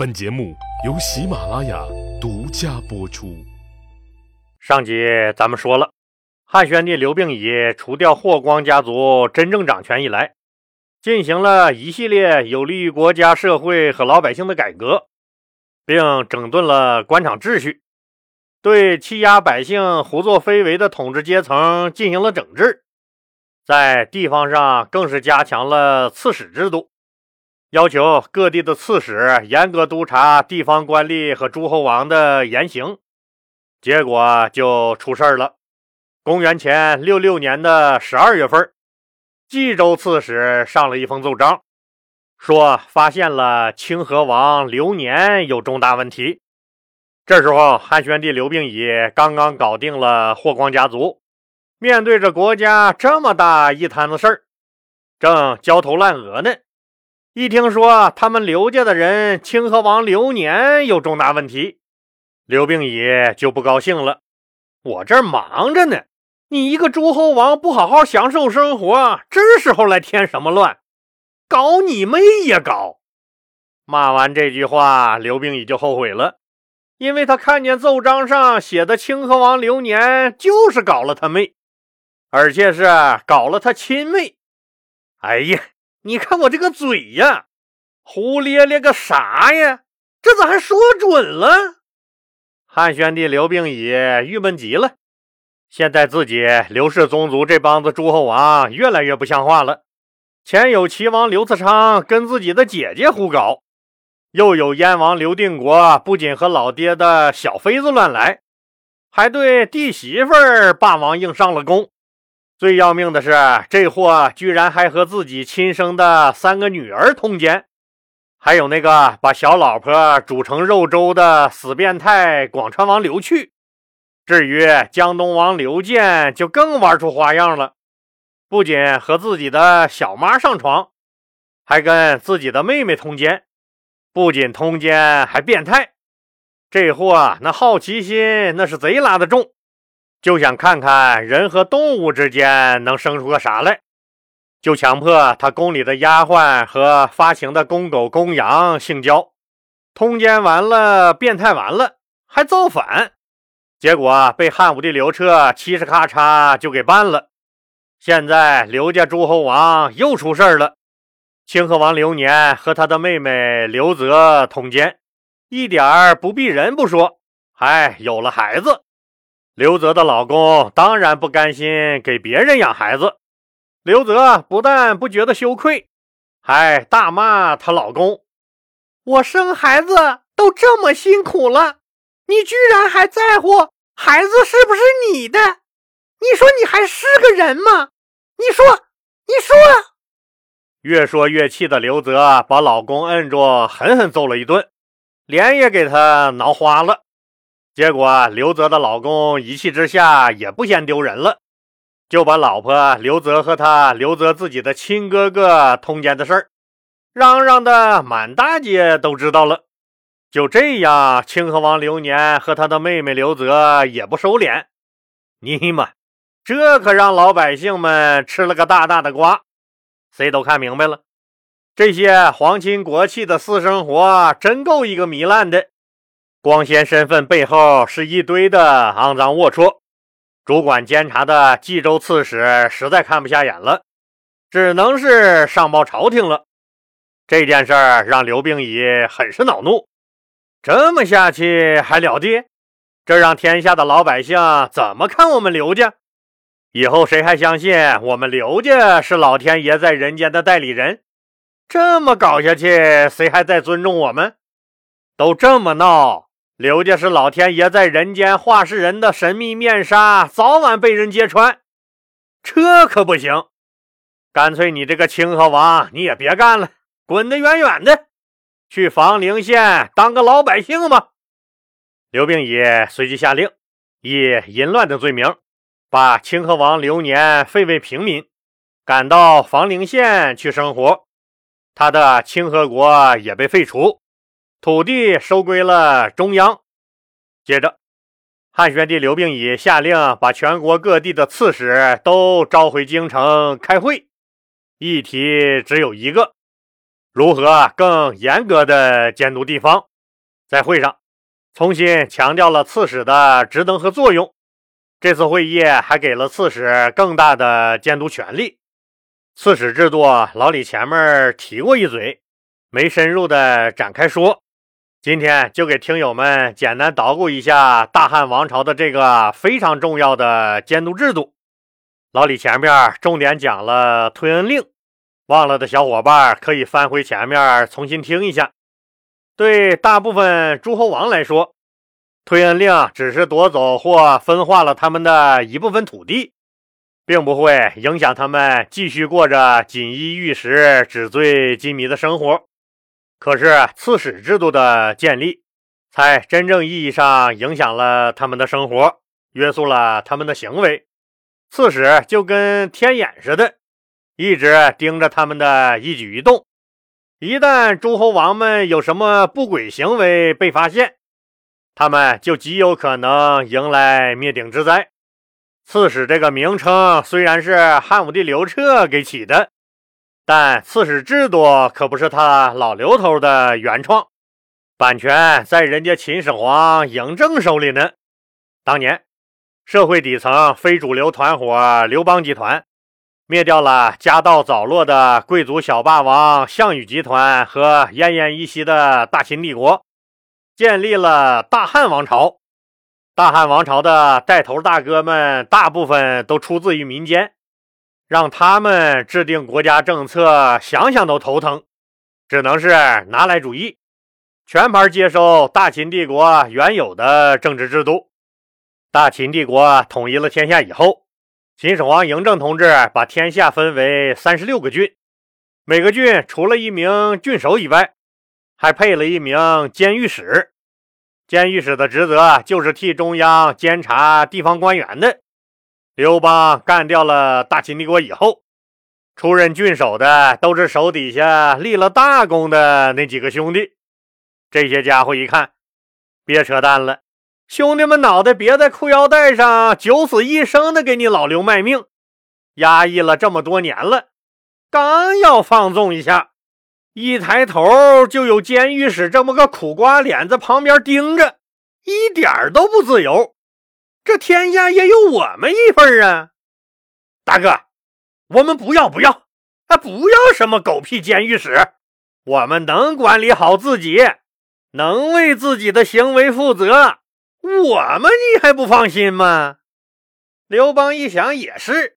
本节目由喜马拉雅独家播出。上集咱们说了，汉宣帝刘病已除掉霍光家族真正掌权以来，进行了一系列有利于国家、社会和老百姓的改革，并整顿了官场秩序，对欺压百姓、胡作非为的统治阶层进行了整治，在地方上更是加强了刺史制度。要求各地的刺史严格督查地方官吏和诸侯王的言行，结果就出事儿了。公元前六六年的十二月份，冀州刺史上了一封奏章，说发现了清河王刘年有重大问题。这时候，汉宣帝刘病已刚刚搞定了霍光家族，面对着国家这么大一摊子事儿，正焦头烂额呢。一听说他们刘家的人清河王刘年有重大问题，刘病已就不高兴了。我这儿忙着呢，你一个诸侯王不好好享受生活，这时候来添什么乱？搞你妹呀搞！骂完这句话，刘病已就后悔了，因为他看见奏章上写的清河王刘年就是搞了他妹，而且是搞了他亲妹。哎呀！你看我这个嘴呀，胡咧咧个啥呀？这咋还说准了？汉宣帝刘病已郁闷极了。现在自己刘氏宗族这帮子诸侯王越来越不像话了。前有齐王刘次昌跟自己的姐姐胡搞，又有燕王刘定国不仅和老爹的小妃子乱来，还对弟媳妇儿霸王硬上了弓。最要命的是，这货居然还和自己亲生的三个女儿通奸，还有那个把小老婆煮成肉粥的死变态广川王刘去。至于江东王刘建，就更玩出花样了，不仅和自己的小妈上床，还跟自己的妹妹通奸。不仅通奸，还变态。这货那好奇心那是贼拉的重。就想看看人和动物之间能生出个啥来，就强迫他宫里的丫鬟和发情的公狗、公羊性交，通奸完了，变态完了，还造反，结果被汉武帝刘彻嘁哧咔嚓就给办了。现在刘家诸侯王又出事了，清河王刘年和他的妹妹刘泽通奸，一点儿不避人不说，还有了孩子。刘泽的老公当然不甘心给别人养孩子，刘泽不但不觉得羞愧，还大骂她老公：“我生孩子都这么辛苦了，你居然还在乎孩子是不是你的？你说你还是个人吗？你说，你说！”越说越气的刘泽把老公摁住，狠狠揍了一顿，脸也给他挠花了。结果，刘泽的老公一气之下也不嫌丢人了，就把老婆刘泽和他刘泽自己的亲哥哥通奸的事儿嚷嚷的满大街都知道了。就这样，清河王刘年和他的妹妹刘泽也不收敛。尼玛，这可让老百姓们吃了个大大的瓜。谁都看明白了，这些皇亲国戚的私生活真够一个糜烂的。光鲜身份背后是一堆的肮脏龌龊，主管监察的冀州刺史实在看不下眼了，只能是上报朝廷了。这件事儿让刘病已很是恼怒，这么下去还了得？这让天下的老百姓怎么看我们刘家？以后谁还相信我们刘家是老天爷在人间的代理人？这么搞下去，谁还在尊重我们？都这么闹！刘家是老天爷在人间化世人的神秘面纱，早晚被人揭穿，这可不行。干脆你这个清河王，你也别干了，滚得远远的，去房陵县当个老百姓吧。刘病已随即下令，以淫乱的罪名，把清河王刘年废为平民，赶到房陵县去生活。他的清河国也被废除。土地收归了中央。接着，汉宣帝刘病已下令把全国各地的刺史都召回京城开会，议题只有一个：如何更严格的监督地方。在会上重新强调了刺史的职能和作用。这次会议还给了刺史更大的监督权力。刺史制度，老李前面提过一嘴，没深入的展开说。今天就给听友们简单捣鼓一下大汉王朝的这个非常重要的监督制度。老李前面重点讲了推恩令，忘了的小伙伴可以翻回前面重新听一下。对大部分诸侯王来说，推恩令只是夺走或分化了他们的一部分土地，并不会影响他们继续过着锦衣玉食、纸醉金迷的生活。可是刺史制度的建立，才真正意义上影响了他们的生活，约束了他们的行为。刺史就跟天眼似的，一直盯着他们的一举一动。一旦诸侯王们有什么不轨行为被发现，他们就极有可能迎来灭顶之灾。刺史这个名称虽然是汉武帝刘彻给起的。但刺史制度可不是他老刘头的原创，版权在人家秦始皇嬴政手里呢。当年社会底层非主流团伙刘邦集团灭掉了家道早落的贵族小霸王项羽集团和奄奄一息的大秦帝国，建立了大汉王朝。大汉王朝的带头大哥们大部分都出自于民间。让他们制定国家政策，想想都头疼，只能是拿来主义，全盘接收大秦帝国原有的政治制度。大秦帝国统一了天下以后，秦始皇嬴政同志把天下分为三十六个郡，每个郡除了一名郡守以外，还配了一名监狱使。监狱使的职责就是替中央监察地方官员的。刘邦干掉了大秦帝国以后，出任郡守的都是手底下立了大功的那几个兄弟。这些家伙一看，别扯淡了，兄弟们脑袋别在裤腰带上，九死一生的给你老刘卖命，压抑了这么多年了，刚要放纵一下，一抬头就有监狱使这么个苦瓜脸在旁边盯着，一点都不自由。这天下也有我们一份啊，大哥，我们不要不要啊，不要什么狗屁监狱使，我们能管理好自己，能为自己的行为负责，我们你还不放心吗？刘邦一想也是，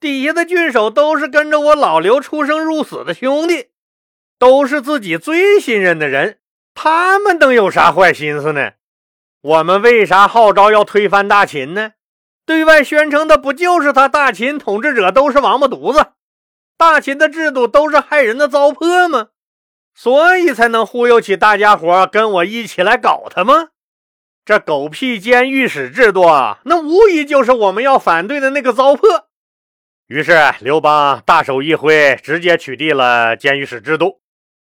底下的郡守都是跟着我老刘出生入死的兄弟，都是自己最信任的人，他们能有啥坏心思呢？我们为啥号召要推翻大秦呢？对外宣称的不就是他大秦统治者都是王八犊子，大秦的制度都是害人的糟粕吗？所以才能忽悠起大家伙跟我一起来搞他吗？这狗屁监狱史制度，啊那无疑就是我们要反对的那个糟粕。于是刘邦大手一挥，直接取缔了监狱史制度。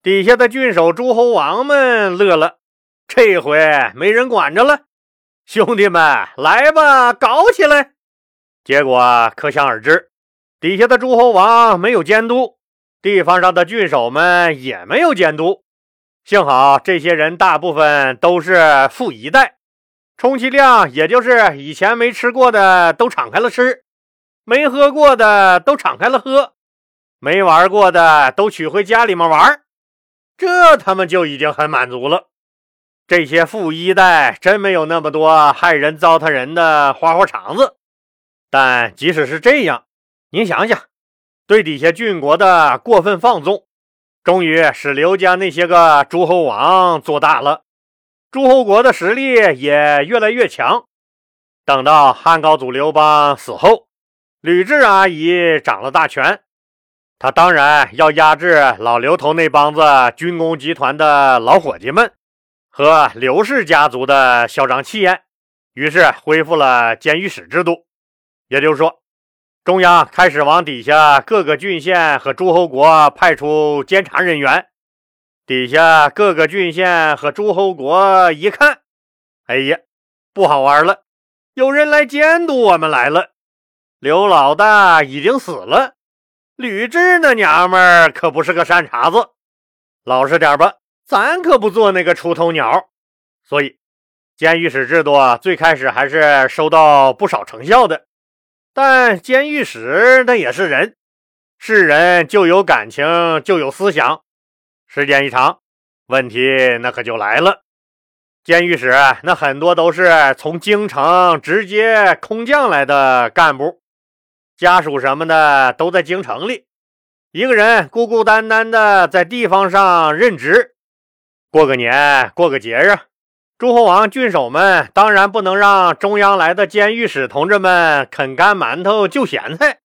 底下的郡守诸侯王们乐了。这回没人管着了，兄弟们，来吧，搞起来！结果可想而知，底下的诸侯王没有监督，地方上的郡守们也没有监督。幸好这些人大部分都是富一代，充其量也就是以前没吃过的都敞开了吃，没喝过的都敞开了喝，没玩过的都娶回家里面玩，这他们就已经很满足了。这些富一代真没有那么多害人糟蹋人的花花肠子，但即使是这样，您想想，对底下郡国的过分放纵，终于使刘家那些个诸侯王做大了，诸侯国的实力也越来越强。等到汉高祖刘邦死后，吕雉阿姨掌了大权，她当然要压制老刘头那帮子军工集团的老伙计们。和刘氏家族的嚣张气焰，于是恢复了监狱使制度。也就是说，中央开始往底下各个郡县和诸侯国派出监察人员。底下各个郡县和诸侯国一看，哎呀，不好玩了，有人来监督我们来了。刘老大已经死了，吕雉那娘们可不是个善茬子，老实点吧。咱可不做那个出头鸟，所以监狱使制度啊最开始还是收到不少成效的。但监狱使那也是人，是人就有感情，就有思想。时间一长，问题那可就来了。监狱使那很多都是从京城直接空降来的干部，家属什么的都在京城里，一个人孤孤单单的在地方上任职，过个年过个节日，诸侯王郡守们当然不能让中央来的监狱使同志们啃干馒头就咸菜，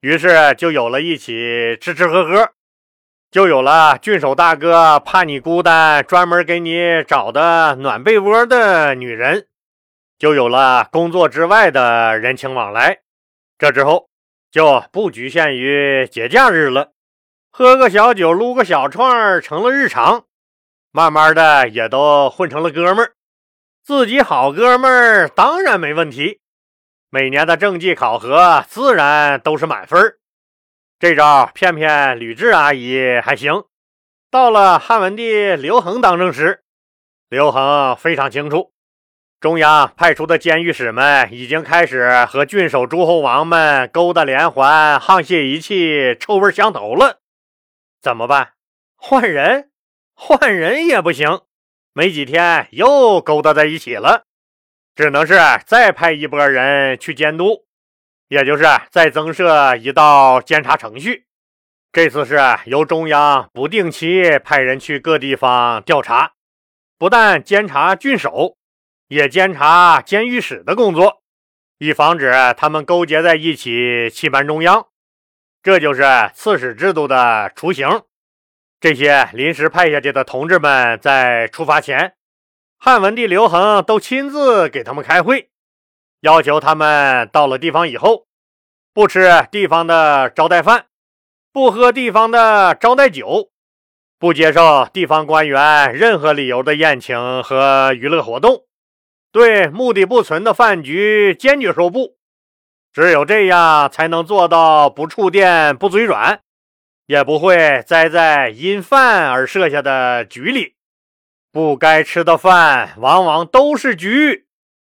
于是就有了一起吃吃喝喝。就有了郡守大哥怕你孤单，专门给你找的暖被窝的女人；就有了工作之外的人情往来。这之后就不局限于节假日了，喝个小酒，撸个小串成了日常。慢慢的也都混成了哥们儿，自己好哥们儿当然没问题。每年的政绩考核自然都是满分儿。这招骗骗吕雉阿姨还行。到了汉文帝刘恒当政时，刘恒非常清楚，中央派出的监狱使们已经开始和郡守诸侯王们勾搭连环、沆瀣一气、臭味相投了。怎么办？换人？换人也不行。没几天又勾搭在一起了，只能是再派一波人去监督。也就是再增设一道监察程序，这次是由中央不定期派人去各地方调查，不但监察郡守，也监察监狱使的工作，以防止他们勾结在一起欺瞒中央。这就是刺史制度的雏形。这些临时派下去的同志们在出发前，汉文帝刘恒都亲自给他们开会。要求他们到了地方以后，不吃地方的招待饭，不喝地方的招待酒，不接受地方官员任何理由的宴请和娱乐活动，对目的不纯的饭局坚决说不。只有这样，才能做到不触电、不嘴软，也不会栽在因饭而设下的局里。不该吃的饭，往往都是局。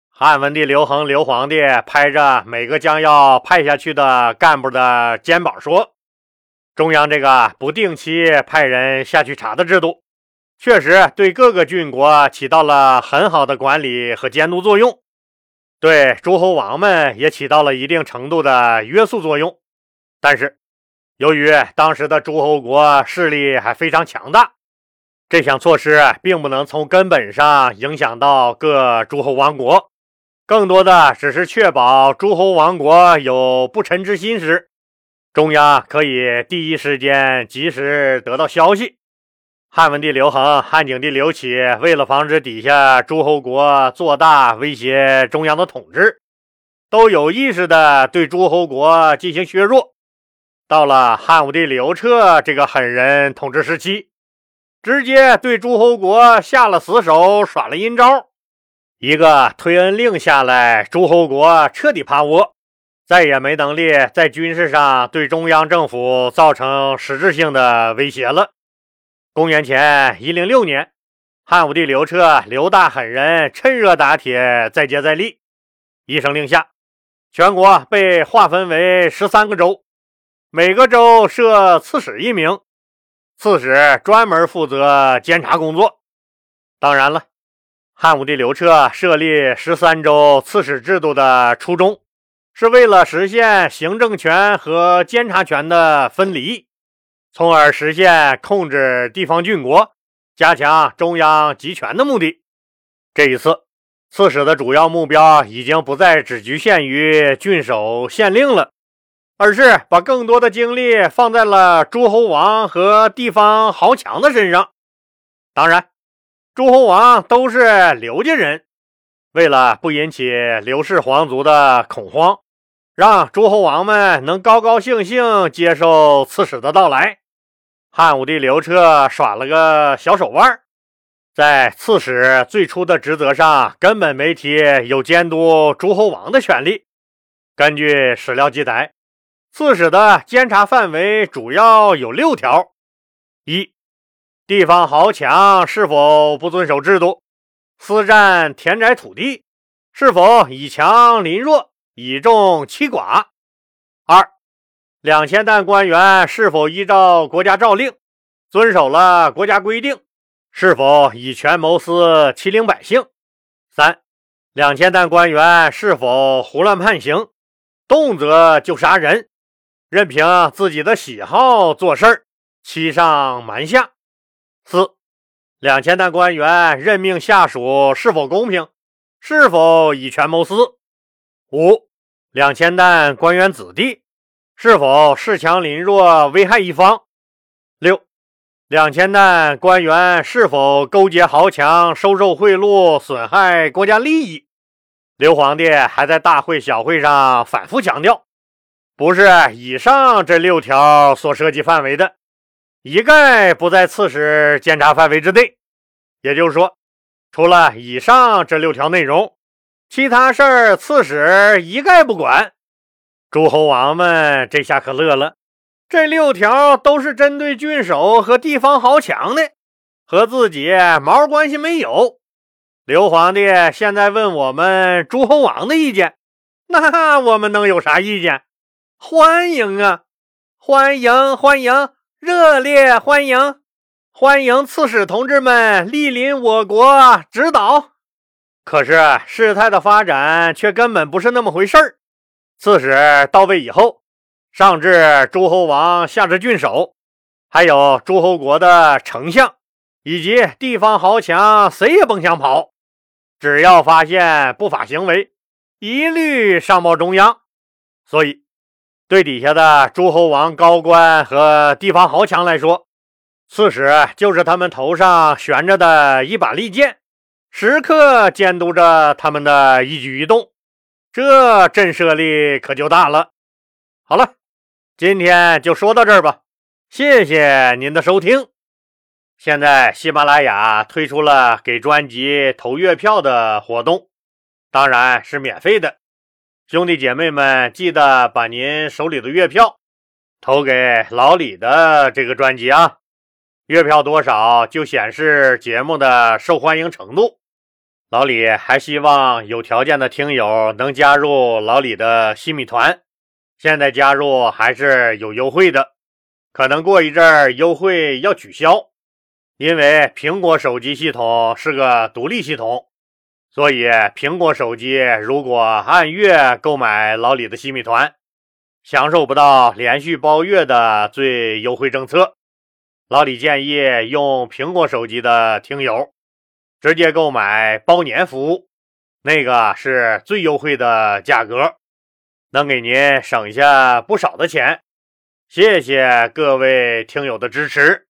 汉文帝刘恒，刘皇帝拍着每个将要派下去的干部的肩膀说：“中央这个不定期派人下去查的制度，确实对各个郡国起到了很好的管理和监督作用，对诸侯王们也起到了一定程度的约束作用。但是，由于当时的诸侯国势力还非常强大，这项措施并不能从根本上影响到各诸侯王国。”更多的只是确保诸侯王国有不臣之心时，中央可以第一时间及时得到消息。汉文帝刘恒、汉景帝刘启为了防止底下诸侯国做大威胁中央的统治，都有意识的对诸侯国进行削弱。到了汉武帝刘彻这个狠人统治时期，直接对诸侯国下了死手，耍了阴招。一个推恩令下来，诸侯国彻底趴窝，再也没能力在军事上对中央政府造成实质性的威胁了。公元前一零六年，汉武帝刘彻，刘大狠人趁热打铁，再接再厉，一声令下，全国被划分为十三个州，每个州设刺史一名，刺史专门负责监察工作。当然了。汉武帝刘彻设立十三州刺史制度的初衷，是为了实现行政权和监察权的分离，从而实现控制地方郡国、加强中央集权的目的。这一次，刺史的主要目标已经不再只局限于郡守、县令了，而是把更多的精力放在了诸侯王和地方豪强的身上。当然。诸侯王都是刘家人，为了不引起刘氏皇族的恐慌，让诸侯王们能高高兴兴接受刺史的到来，汉武帝刘彻耍了个小手腕，在刺史最初的职责上根本没提有监督诸侯王的权利。根据史料记载，刺史的监察范围主要有六条：一。地方豪强是否不遵守制度，私占田宅土地，是否以强凌弱，以众欺寡？二，两千担官员是否依照国家诏令，遵守了国家规定，是否以权谋私，欺凌百姓？三，两千担官员是否胡乱判刑，动辄就杀人，任凭自己的喜好做事儿，欺上瞒下？四。两千担官员任命下属是否公平？是否以权谋私？五、两千担官员子弟是否恃强凌弱，危害一方？六、两千担官员是否勾结豪强，收受贿赂，损害国家利益？刘皇帝还在大会小会上反复强调，不是以上这六条所涉及范围的。一概不在刺史监察范围之内，也就是说，除了以上这六条内容，其他事儿刺史一概不管。诸侯王们这下可乐了，这六条都是针对郡守和地方豪强的，和自己毛关系没有。刘皇帝现在问我们诸侯王的意见，那我们能有啥意见？欢迎啊，欢迎欢迎！热烈欢迎，欢迎刺史同志们莅临我国指导。可是事态的发展却根本不是那么回事儿。刺史到位以后，上至诸侯王，下至郡守，还有诸侯国的丞相以及地方豪强，谁也甭想跑。只要发现不法行为，一律上报中央。所以。对底下的诸侯王高官和地方豪强来说，刺史就是他们头上悬着的一把利剑，时刻监督着他们的一举一动，这震慑力可就大了。好了，今天就说到这儿吧，谢谢您的收听。现在喜马拉雅推出了给专辑投月票的活动，当然是免费的。兄弟姐妹们，记得把您手里的月票投给老李的这个专辑啊！月票多少就显示节目的受欢迎程度。老李还希望有条件的听友能加入老李的新米团，现在加入还是有优惠的，可能过一阵儿优惠要取消，因为苹果手机系统是个独立系统。所以，苹果手机如果按月购买老李的西米团，享受不到连续包月的最优惠政策。老李建议用苹果手机的听友直接购买包年服务，那个是最优惠的价格，能给您省下不少的钱。谢谢各位听友的支持。